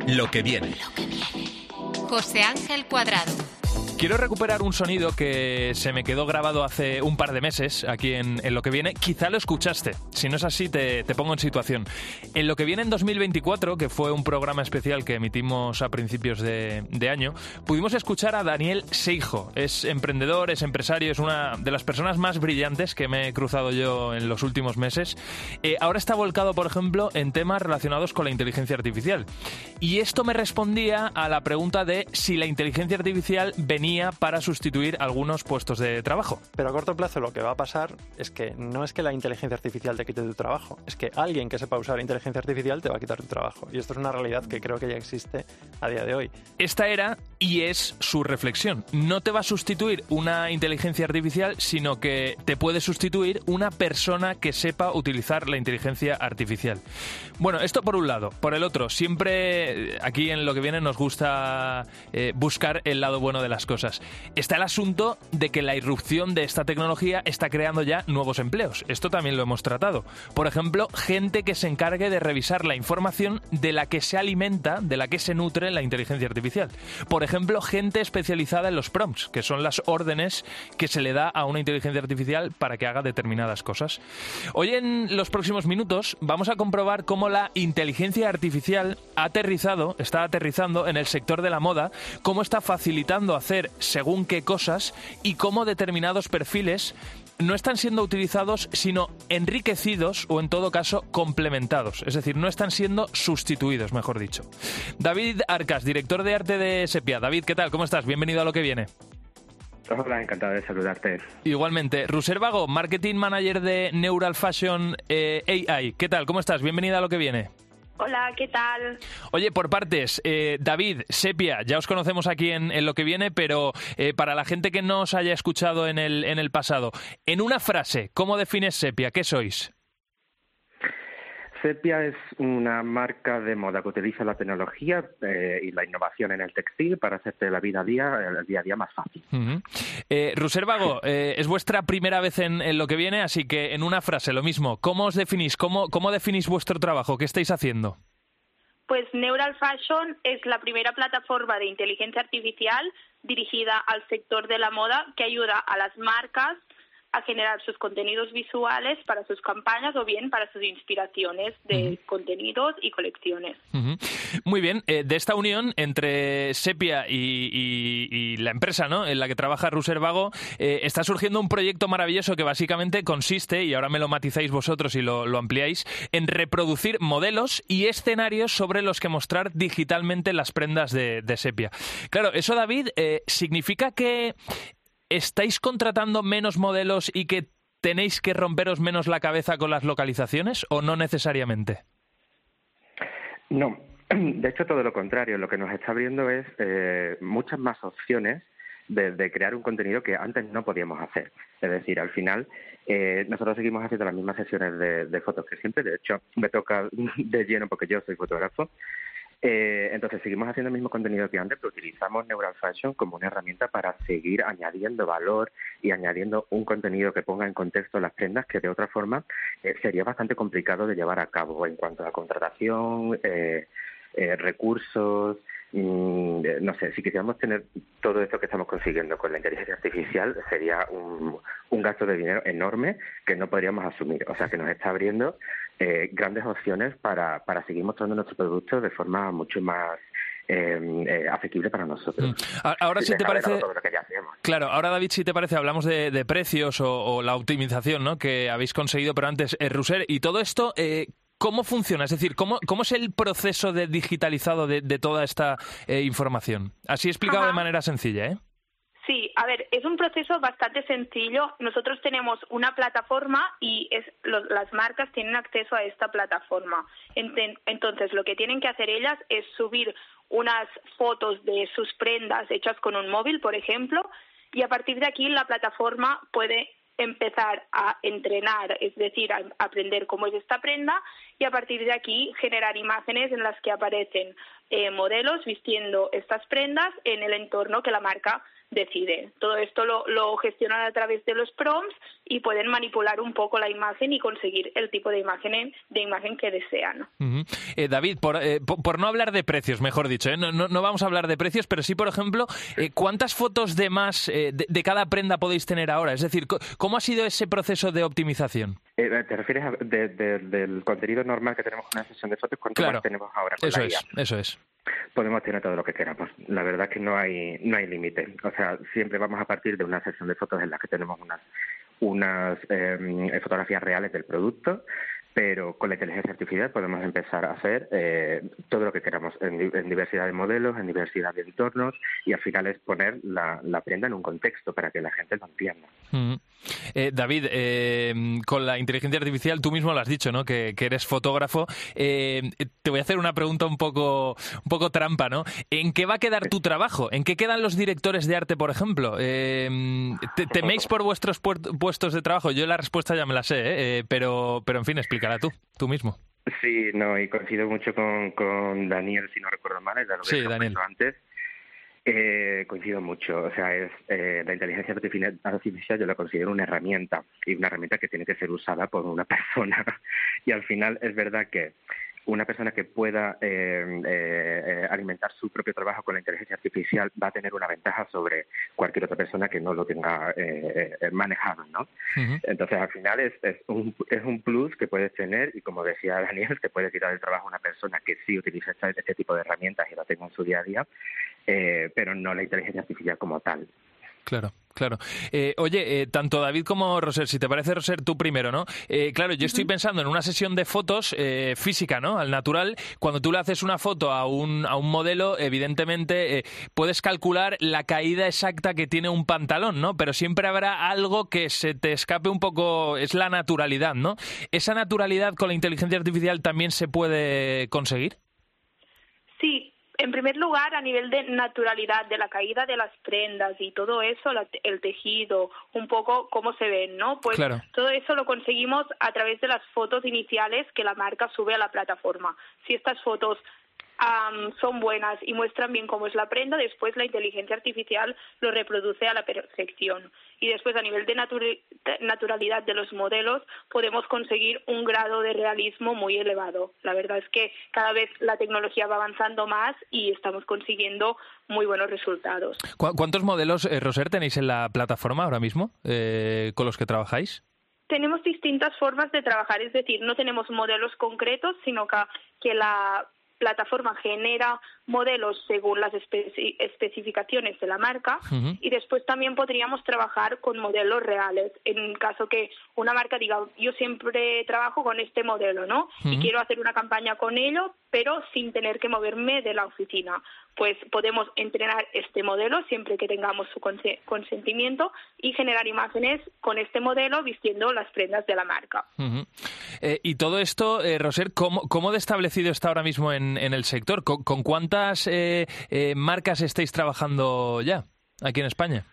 lo que viene. José Ángel Cuadrado. Quiero recuperar un sonido que se me quedó grabado hace un par de meses aquí en, lo que viene. Quizá lo escuchaste. Si no es así, te, pongo en situación. En lo que viene en 2024, que fue un programa especial que emitimos a principios de, año, pudimos escuchar a Daniel Seijo. Es emprendedor, es empresario, es una de las personas más brillantes que me he cruzado yo en los últimos meses. Eh, ahora está volcado, por ejemplo, en temas relacionados con la inteligencia artificial. Y esto me respondía a la pregunta de si la inteligencia artificial venía para sustituir algunos puestos de trabajo. Pero a corto plazo lo que va a pasar es que no es que la inteligencia artificial te quite tu trabajo, es que alguien que sepa usar inteligencia artificial te va a quitar tu trabajo. Y esto es una realidad que creo que ya existe a día de hoy. Esta era y es su reflexión. No te va a sustituir una inteligencia artificial, sino que te puede sustituir una persona que sepa utilizar la inteligencia artificial. Bueno, esto por un lado. Por el otro, siempre eh, aquí en lo que viene nos gusta eh, buscar el lado bueno de las cosas. Está el asunto de que la irrupción de esta tecnología está creando ya nuevos empleos. Esto también lo hemos tratado. Por ejemplo, gente que se encargue de revisar la información de la que se alimenta, de la que se nutre la inteligencia artificial. Por ejemplo, gente especializada en los prompts, que son las órdenes que se le da a una inteligencia artificial para que haga determinadas cosas. Hoy en los próximos minutos vamos a comprobar cómo la inteligencia artificial ha aterrizado, está aterrizando en el sector de la moda, cómo está facilitando hacer según qué cosas y cómo determinados perfiles no están siendo utilizados, sino enriquecidos o en todo caso complementados. Es decir, no están siendo sustituidos, mejor dicho. David Arcas, director de arte de Sepia. David, ¿qué tal? ¿Cómo estás? Bienvenido a lo que viene. Hola, encantado de saludarte. Igualmente. Ruser Vago, Marketing Manager de Neural Fashion eh, AI. ¿Qué tal? ¿Cómo estás? Bienvenida a lo que viene. Hola, ¿qué tal? Oye, por partes, eh, David, Sepia, ya os conocemos aquí en, en lo que viene, pero eh, para la gente que no os haya escuchado en el, en el pasado, en una frase, ¿cómo defines Sepia? ¿Qué sois? Sepia es una marca de moda que utiliza la tecnología eh, y la innovación en el textil para hacerte la vida a día, el día a día más fácil. Uh eh, Ruser Vago, eh, es vuestra primera vez en, en, lo que viene, así que en una frase, lo mismo. ¿Cómo os definís? ¿Cómo, cómo definís vuestro trabajo? ¿Qué estáis haciendo? Pues Neural Fashion es la primera plataforma de inteligencia artificial dirigida al sector de la moda que ayuda a las marcas a generar sus contenidos visuales para sus campañas o bien para sus inspiraciones de uh -huh. contenidos y colecciones. Uh -huh. Muy bien, eh, de esta unión entre Sepia y, y, y, la empresa ¿no? en la que trabaja Ruser Vago, eh, está surgiendo un proyecto maravilloso que básicamente consiste, y ahora me lo matizáis vosotros y lo, lo ampliáis, en reproducir modelos y escenarios sobre los que mostrar digitalmente las prendas de, de Sepia. Claro, eso David, eh, significa que ¿estáis contratando menos modelos y que tenéis que romperos menos la cabeza con las localizaciones o no necesariamente? No, de hecho todo lo contrario. Lo que nos está abriendo es eh, muchas más opciones de, de, crear un contenido que antes no podíamos hacer. Es decir, al final eh, nosotros seguimos haciendo las mismas sesiones de, de fotos que siempre. De hecho, me toca de lleno porque yo soy fotógrafo. Eh, entonces seguimos haciendo el mismo contenido que antes, pero utilizamos Neural Fashion como una herramienta para seguir añadiendo valor y añadiendo un contenido que ponga en contexto las prendas que de otra forma eh, sería bastante complicado de llevar a cabo en cuanto a contratación, eh, eh, recursos, mmm, no sé, si quisiéramos tener todo esto que estamos consiguiendo con la inteligencia artificial sería un, un gasto de dinero enorme que no podríamos asumir. O sea que nos está abriendo eh, grandes opciones para, para seguir mostrando nuestro producto de forma mucho más eh, eh, asequible para nosotros. Mm. Ahora, si te parece. Claro, ahora, David, si te parece, hablamos de, de precios o, o, la optimización ¿no? que habéis conseguido, pero antes, eh, Ruser, y todo esto. Eh, ¿Cómo funciona? Es decir, ¿cómo, cómo es el proceso de digitalizado de, de toda esta eh, información? Así explicado Ajá. de manera sencilla, ¿eh? Sí, a ver, es un proceso bastante sencillo. Nosotros tenemos una plataforma y es, los, las marcas tienen acceso a esta plataforma. Entonces, lo que tienen que hacer ellas es subir unas fotos de sus prendas hechas con un móvil, por ejemplo, y a partir de aquí la plataforma puede empezar a entrenar, es decir, a aprender cómo es esta prenda y a partir de aquí generar imágenes en las que aparecen eh, modelos vistiendo estas prendas en el entorno que la marca decide. Todo esto lo, lo, gestionan a través de los prompts y pueden manipular un poco la imagen y conseguir el tipo de imagen, de imagen que desean. Uh -huh. eh, David, por, eh, por, por, no hablar de precios, mejor dicho, ¿eh? no, no, no, vamos a hablar de precios, pero sí, por ejemplo, eh, ¿cuántas fotos de más eh, de, de, cada prenda podéis tener ahora? Es decir, ¿cómo ha sido ese proceso de optimización? Eh, ¿Te refieres a de, de, del contenido normal que tenemos con una sesión de fotos? ¿Cuánto claro. más tenemos ahora con eso la es, IA? Eso es podemos tener todo lo que queramos. La verdad es que no hay no hay límite. O sea, siempre vamos a partir de una sesión de fotos en la que tenemos unas unas eh, fotografías reales del producto, pero con la inteligencia artificial podemos empezar a hacer eh, todo lo que queramos en, diversidad de modelos, en diversidad de entornos y al final es poner la, la prenda en un contexto para que la gente lo entienda. Mm. Eh, David, eh, con la inteligencia artificial, tú mismo lo has dicho, ¿no? Que, que eres fotógrafo. Eh, te voy a hacer una pregunta un poco, un poco trampa, ¿no? ¿En qué va a quedar tu trabajo? ¿En qué quedan los directores de arte, por ejemplo? ¿Teméis por vuestros puestos de trabajo? Yo la respuesta ya me la sé, pero, pero en fin, explícala tú, tú mismo. Sí, no, y coincido mucho con, con Daniel, si no recuerdo mal, de sí, Daniel. antes. Eh, coincido mucho. O sea, es eh, la inteligencia artificial yo la considero una herramienta y una herramienta que tiene que ser usada por una persona. y al final es verdad que una persona que pueda eh, eh, alimentar su propio trabajo con la inteligencia artificial va a tener una ventaja sobre cualquier otra persona que no lo tenga eh, manejado, ¿no? Uh -huh. Entonces, al final es, es, un, es un plus que puedes tener y, como decía Daniel, te puede quitar el trabajo a una persona que sí utiliza este, este tipo de herramientas y lo tenga en su día a día, pero no la inteligencia artificial como tal. Claro. Claro. Eh, oye, eh, tanto David como Roser, si te parece, Roser, tú primero, ¿no? Eh, claro, yo estoy pensando en una sesión de fotos eh, física, ¿no? Al natural, cuando tú le haces una foto a un, a un modelo, evidentemente eh, puedes calcular la caída exacta que tiene un pantalón, ¿no? Pero siempre habrá algo que se te escape un poco, es la naturalidad, ¿no? ¿Esa naturalidad con la inteligencia artificial también se puede conseguir? Sí, en primer lugar, a nivel de naturalidad, de la caída de las prendas y todo eso, la- el tejido, un poco cómo se ven, ¿no? Pues Claro. todo eso lo conseguimos a través de las fotos iniciales que la marca sube a la plataforma. Si estas fotos am, son buenas y muestran bien cómo es la prenda, después la inteligencia artificial lo reproduce a la perfección. Y después, a nivel de naturalidad de los modelos, podemos conseguir un grado de realismo muy elevado. La verdad es que cada vez la tecnología va avanzando más y estamos consiguiendo muy buenos resultados. ¿Cu- ¿Cuántos modelos, eh, Roser, tenéis en la plataforma ahora mismo eh, con los que trabajáis? Tenemos distintas formas de trabajar, es decir, no tenemos modelos concretos, sino que, que la plataforma genera modelos según las especi- especificaciones de la marca y después también podríamos trabajar con modelos reales. En caso que una marca diga yo siempre trabajo con este modelo no y quiero hacer una campaña con ello pero sin tener que moverme de la oficina. Pues podemos entrenar este modelo siempre que tengamos su conse- consentimiento y generar imágenes con este modelo vistiendo las prendas de la marca. Eh, y todo esto, eh, Roser, ¿cómo, cómo de establecido está ahora mismo en, en el sector? ¿Con, con cuántas eh, eh, marcas estáis trabajando ya aquí en España?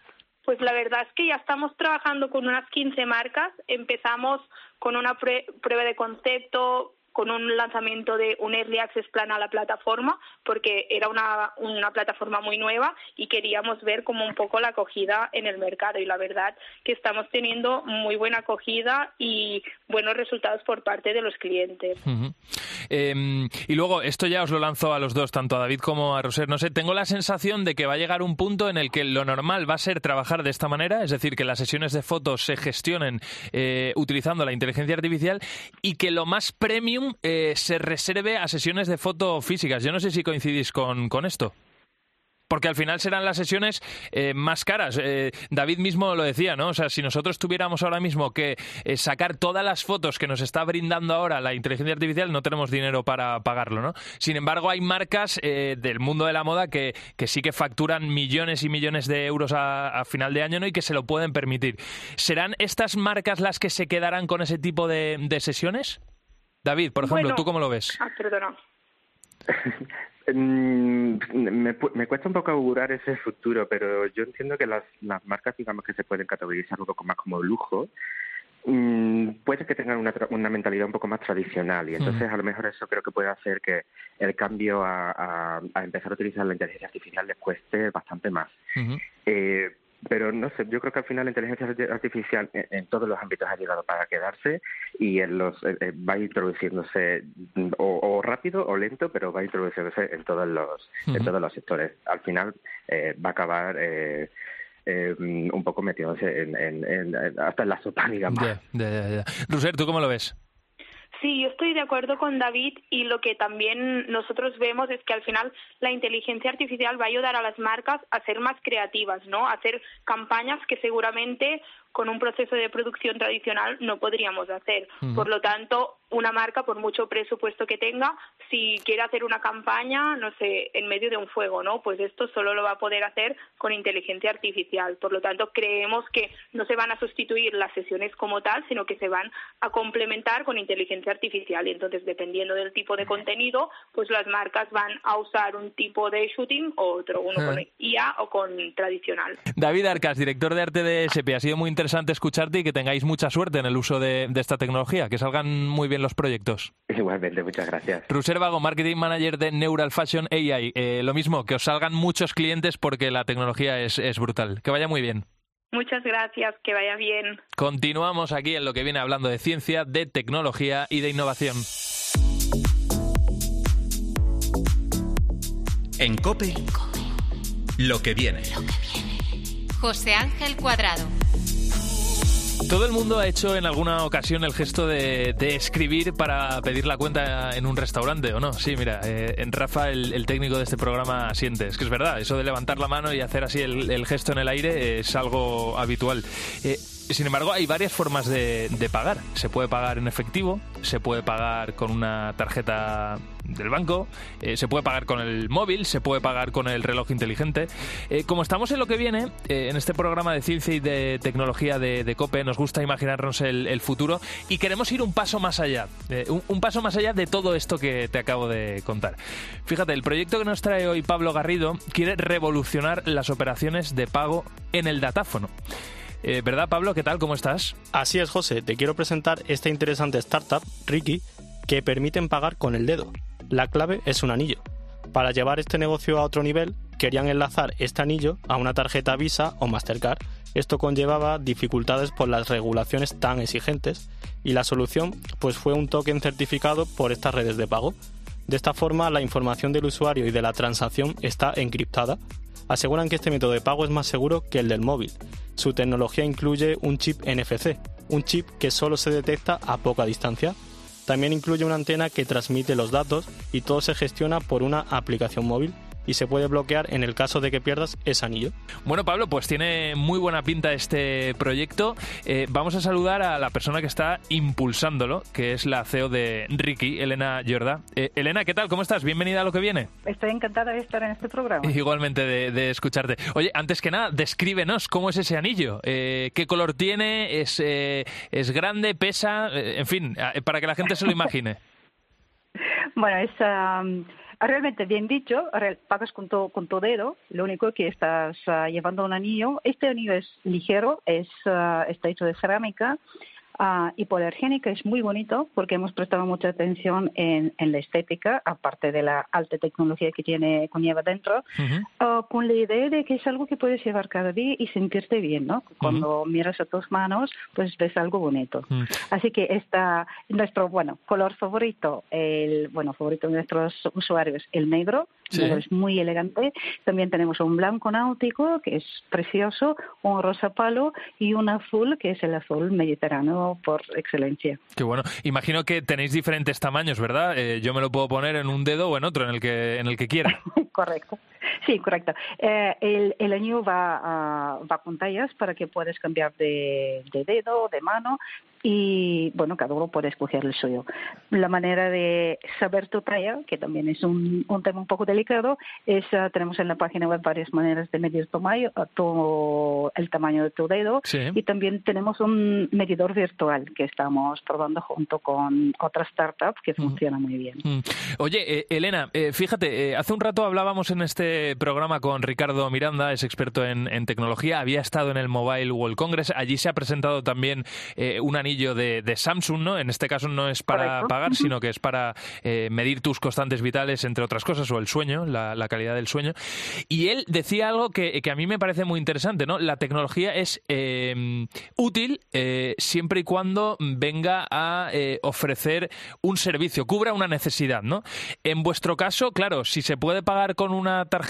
Pues la verdad es que ya estamos trabajando con unas 15 marcas. Empezamos con una prue- prueba de concepto, con un lanzamiento de un Early Access Plan a la plataforma, porque era una, una plataforma muy nueva y queríamos ver como un poco la acogida en el mercado. Y la verdad que estamos teniendo muy buena acogida y buenos resultados por parte de los clientes. Eh, y luego, esto ya os lo lanzo a los dos, tanto a David como a Roser. No sé, tengo la sensación de que va a llegar un punto en el que lo normal va a ser trabajar de esta manera, es decir, que las sesiones de fotos se gestionen eh, utilizando la inteligencia artificial y que lo más premium eh, se reserve a sesiones de foto físicas. Yo no sé si coincidís con, con esto. Porque al final serán las sesiones eh, más caras. Eh, David mismo lo decía, ¿no? O sea, si nosotros tuviéramos ahora mismo que sacar todas las fotos que nos está brindando ahora la inteligencia artificial, no tenemos dinero para pagarlo, ¿no? Sin embargo, hay marcas del mundo de la moda que, que sí que facturan millones y millones de euros a, a final de año, ¿no? Y que se lo pueden permitir. ¿Serán estas marcas las que se quedarán con ese tipo de, de sesiones? David, por ejemplo, Bueno. ¿tú cómo lo ves? Ah, perdona. Mm, me, pu- me cuesta un poco augurar ese futuro, pero yo entiendo que las, las marcas, digamos, que se pueden categorizar un poco más como lujo, mm, puede que tengan una, tra- una mentalidad un poco más tradicional y entonces Ujú. a lo mejor eso creo que puede hacer que el cambio a, a- a empezar a utilizar la inteligencia artificial les cueste bastante más. Eh, pero no sé, yo creo que al final la inteligencia arti- artificial en, en todos los ámbitos ha llegado para quedarse y en los eh, eh, va introduciéndose mm, o, o rápido o lento, pero va introduciéndose en todos los en todos los sectores. Al final eh, va a acabar eh, mm, un poco metiéndose en, en- en- en- hasta en la sopa, digamos. Ya. Roser, ¿tú cómo lo ves? Sí, yo estoy de acuerdo con David y lo que también nosotros vemos es que al final la inteligencia artificial va a ayudar a las marcas a ser más creativas, ¿no? A hacer campañas que seguramente con un proceso de producción tradicional no podríamos hacer. Por lo tanto, una marca, por mucho presupuesto que tenga, si quiere hacer una campaña, no sé, en medio de un fuego, ¿no? Pues esto solo lo va a poder hacer con inteligencia artificial. Por lo tanto, creemos que no se van a sustituir las sesiones como tal, sino que se van a complementar con inteligencia artificial. Y entonces, dependiendo del tipo de contenido, pues las marcas van a usar un tipo de shooting o otro, uno con. IA o con tradicional. David Arcas, director de arte de SP, ha sido muy interesante escucharte y que tengáis mucha suerte en el uso de, de esta tecnología, que salgan muy bien los proyectos. Igualmente, muchas gracias. Ruser Vago, Marketing Manager de Neural Fashion AI. Eh, lo mismo, que os salgan muchos clientes porque la tecnología es, es brutal. Que vaya muy bien. Muchas gracias, que vaya bien. Continuamos aquí en lo que viene hablando de ciencia, de tecnología y de innovación. En Cope, lo que viene. José Ángel Cuadrado. Todo el mundo ha hecho en alguna ocasión el gesto de, escribir para pedir la cuenta en un restaurante, ¿o no? Sí, mira, eh, en Rafa, el, el técnico de este programa, siente. Es que es verdad, eso de levantar la mano y hacer así el, gesto en el aire es algo habitual. Eh, sin embargo, hay varias formas de pagar. Se puede pagar en efectivo, se puede pagar con una tarjeta del banco, eh, se puede pagar con el móvil, se puede pagar con el reloj inteligente. Eh, como estamos en lo que viene, eh, en este programa de ciencia y de tecnología de, de COPE, nos gusta imaginarnos el, futuro y queremos ir un paso más allá, un, un paso más allá de todo esto que te acabo de contar. Fíjate, el proyecto que nos trae hoy Pablo Garrido quiere revolucionar las operaciones de pago en el datáfono. ¿Verdad, Pablo? ¿Qué tal? ¿Cómo estás? Así es, José. Te quiero presentar esta interesante startup, Ricky, que permiten pagar con el dedo. La clave es un anillo. Para llevar este negocio a otro nivel, querían enlazar este anillo a una tarjeta Visa o Mastercard. Esto conllevaba dificultades por las regulaciones tan exigentes y la solución pues fue un token certificado por estas redes de pago. De esta forma, la información del usuario y de la transacción está encriptada. Aseguran que este método de pago es más seguro que el del móvil. Su tecnología incluye un chip NFC, un chip que solo se detecta a poca distancia. También incluye una antena que transmite los datos y todo se gestiona por una aplicación móvil y se puede bloquear en el caso de que pierdas ese anillo. Bueno, Pablo, pues tiene muy buena pinta este proyecto. Eh, vamos a saludar a la persona que está impulsándolo, que es la CEO de Ricky, Elena Jorda. Eh, Elena, ¿qué tal? ¿Cómo estás? Bienvenida a lo que viene. Estoy encantada de estar en este programa. Igualmente de, de escucharte. Oye, antes que nada, descríbenos cómo es ese anillo. Eh, ¿Qué color tiene? ¿Es, eh, es grande? ¿Pesa? Eh, en fin, para que la gente se lo imagine. bueno, es... um, Realmente bien dicho, pagas con tu, con tu dedo, lo único que estás ah, llevando un anillo. Este anillo es ligero, es, ah, está hecho de cerámica ah, hipoalergénica, es muy bonito porque hemos prestado mucha atención en, en la estética, aparte de la alta tecnología que tiene conlleva dentro, con la idea de que es algo que puedes llevar cada día y sentirte bien, ¿no? Cuando miras a tus manos, pues ves algo bonito. Así que está nuestro, bueno, color favorito, el, bueno, favorito de nuestros usuarios, el negro, Sí. es muy elegante. También tenemos un blanco náutico, que es precioso, un rosa palo y un azul, que es el azul mediterráneo por excelencia. Qué bueno. Imagino que tenéis diferentes tamaños, ¿verdad? Eh, yo me lo puedo poner en un dedo o en otro, en el que, en el que quiera. correcto. Sí, correcto. Eh, el, el anillo va, a- va con tallas para que puedas cambiar de, de dedo, de mano y, bueno, cada uno puede escoger el suyo. La manera de saber tu talla, que también es un, un tema un poco delicado, es ah, tenemos en la página web varias maneras de medir tu, mayo- ah, tu- el tamaño de tu dedo Sí. y también tenemos un medidor virtual que estamos probando junto con otra startup que funciona muy bien. Mm. Oye, eh, Elena, eh, fíjate, eh, hace un rato hablábamos en este programa con Ricardo Miranda, es experto en, en tecnología, había estado en el Mobile World Congress, allí se ha presentado también eh, un anillo de, de Samsung, ¿no? En este caso no es para Correcto. pagar, sino que es para eh, medir tus constantes vitales, entre otras cosas, o el sueño, la, la calidad del sueño. Y él decía algo que, que a mí me parece muy interesante, ¿no? La tecnología es eh, útil eh, siempre y cuando venga a eh, ofrecer un servicio, cubra una necesidad, ¿no? En vuestro caso, claro, si se puede pagar con una tarjeta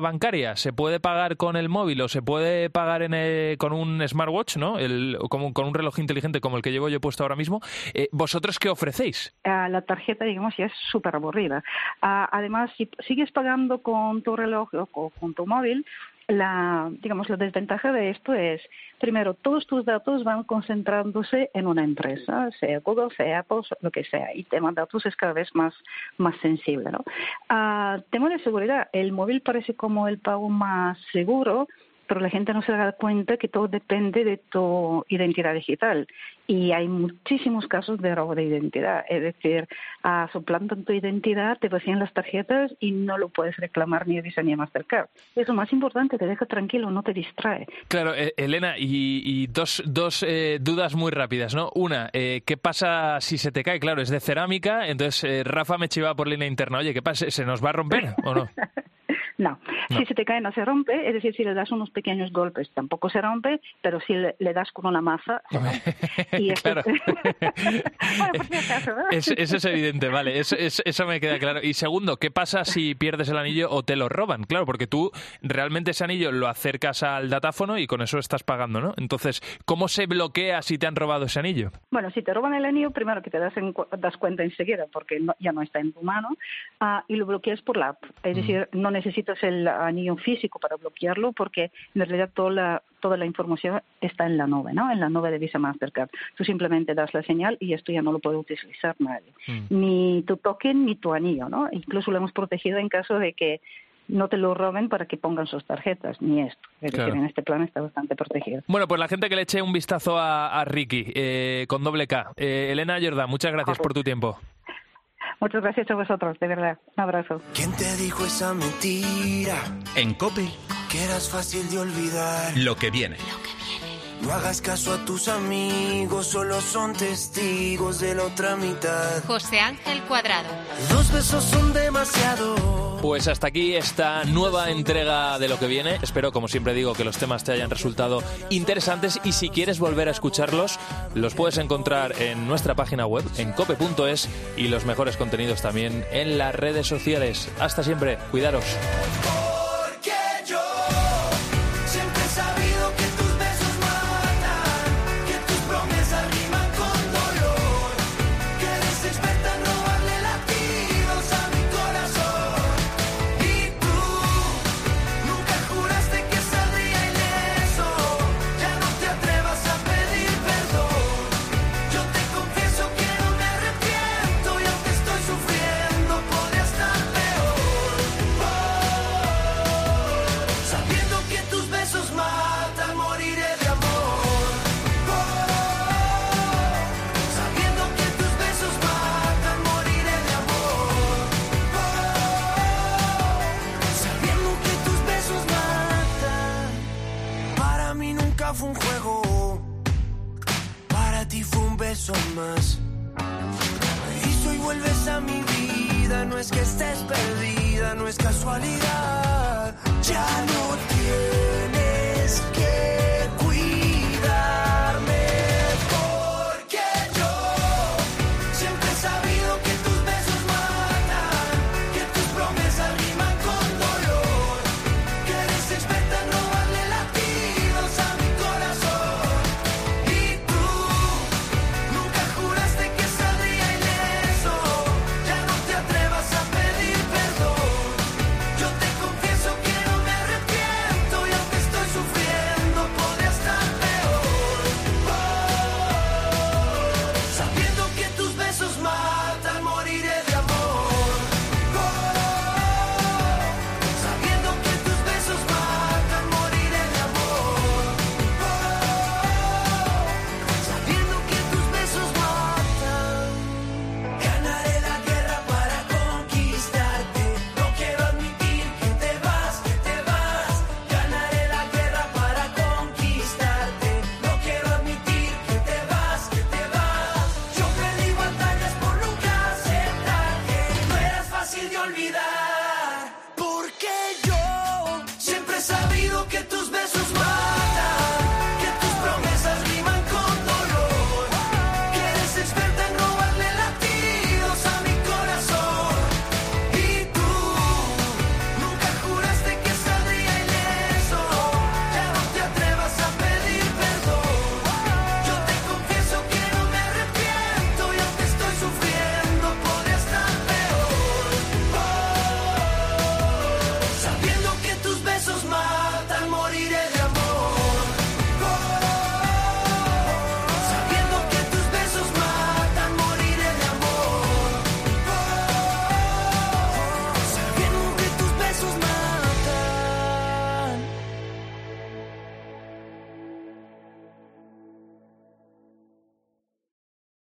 bancaria, se puede pagar con el móvil o se puede pagar en el- con un smartwatch, ¿no? El, como- con un reloj inteligente como el que llevo yo puesto ahora mismo, eh, ¿vosotros qué ofrecéis? Ah, la tarjeta, digamos, ya es súper aburrida. Ah, además, si sigues pagando con tu reloj o co- con tu móvil, la, digamos, la desventaja de esto es, primero, todos tus datos van concentrándose en una empresa, sea Google, sea Apple, lo que sea, y tema de datos es cada vez más, más sensible, ¿no? Ah, tema de seguridad, el móvil parece como el pago más seguro, pero la gente no se da cuenta que todo depende de tu identidad digital. Y hay muchísimos casos de robo de identidad. Es decir, ah, suplantan tu identidad, te vacían las tarjetas y no lo puedes reclamar ni a Visa ni a Mastercard. Es lo más importante, te deja tranquilo, no te distrae. Claro, eh, Elena, y, y dos, dos eh, dudas muy rápidas, ¿no? Una, eh, ¿qué pasa si se te cae? Claro, es de cerámica, entonces eh, Rafa me chiva por línea interna, oye, ¿qué pasa? ¿Se nos va a romper o no? No. si se te cae no se rompe, es decir, si le das unos pequeños golpes tampoco se rompe, pero si le, le das con una se rompe. Y esto- Claro. bueno, por si acaso, ¿no? Es- eso es evidente, vale, eso, es- eso me queda claro. Y segundo, ¿qué pasa si pierdes el anillo o te lo roban? Claro, porque tú realmente ese anillo lo acercas al datáfono y con eso estás pagando, ¿no? Entonces, ¿cómo se bloquea si te han robado ese anillo? Bueno, si te roban el anillo, primero que te das, en das cuenta enseguida porque no- ya no está en tu mano ah, y lo bloqueas por la app. Es decir, no necesitas el anillo físico para bloquearlo porque en realidad toda la, toda la información está en la nube, ¿no? En la nube de Visa Mastercard. Tú simplemente das la señal y esto ya no lo puede utilizar nadie. Ni tu token ni tu anillo, ¿no? Incluso lo hemos protegido en caso de que no te lo roben para que pongan sus tarjetas, ni esto. Es decir, en este plan está bastante protegido. Bueno, pues la gente que le eche un vistazo a, a Ricky, eh, con doble K. Eh, Elena Jordan, muchas gracias por tu tiempo. Muchas gracias a vosotros, de verdad. Un abrazo. ¿Quién te dijo esa mentira? En Cope, Que eras fácil de olvidar. lo que viene. No hagas caso a tus amigos, solo son testigos de la otra mitad. José Ángel Cuadrado. Dos besos son demasiado. Pues hasta aquí esta nueva entrega de lo que viene. Espero, como siempre digo, que los temas te hayan resultado interesantes y si quieres volver a escucharlos, los puedes encontrar en nuestra página web, en cope.es y los mejores contenidos también en las redes sociales. Hasta siempre, cuidaros.